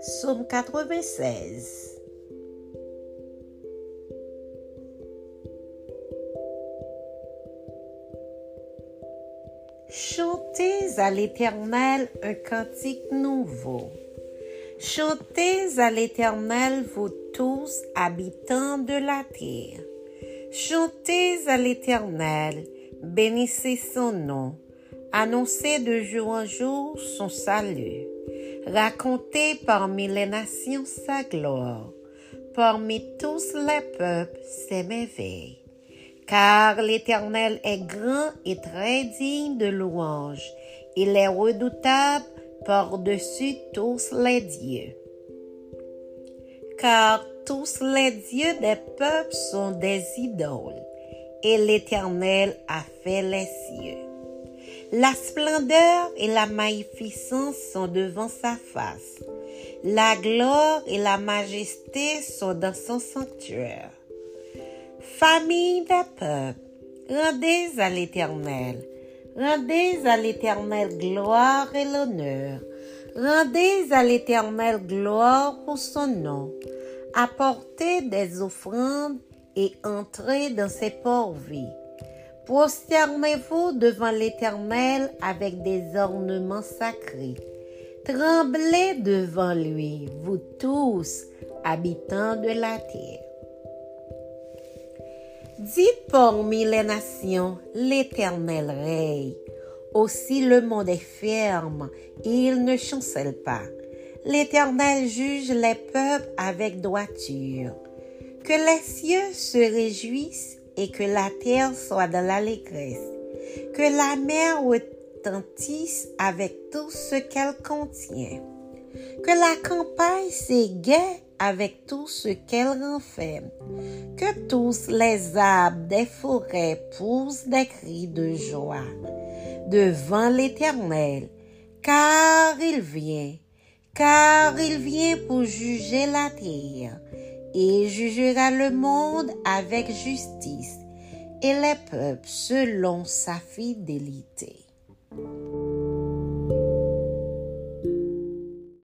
Psaume 96 Chantez à l'Éternel un cantique nouveau. Chantez à l'Éternel, vous tous, habitants de la terre. Chantez à l'Éternel, bénissez son nom, annoncez de jour en jour son salut. Racontez parmi les nations sa gloire, parmi tous les peuples ses merveilles. Car l'Éternel est grand et très digne de louange. Il est redoutable par-dessus tous les dieux. Car tous les dieux des peuples sont des idoles, et l'Éternel a fait les cieux. La splendeur et la magnificence sont devant sa face. La gloire et la majesté sont dans son sanctuaire. Famille des peuples, rendez à l'Éternel, rendez à l'Éternel gloire et l'honneur, rendez à l'Éternel gloire pour son nom, apportez des offrandes et entrez dans ses ports-vies. Prosternez-vous devant l'Éternel avec des ornements sacrés. Tremblez devant lui, vous tous, habitants de la terre. Dites parmi les nations, l'Éternel règne. Aussi le monde est ferme, il ne chancelle pas. L'Éternel juge les peuples avec droiture. Que les cieux se réjouissent et que la terre soit dans l'allégresse. Que la mer retentisse avec tout ce qu'elle contient. Que la campagne s'égaie avec tout ce qu'elle renferme. Que tous les arbres des forêts poussent des cris de joie devant l'Éternel, car il vient, car il vient pour juger la terre, et jugera le monde avec justice, et les peuples selon sa fidélité.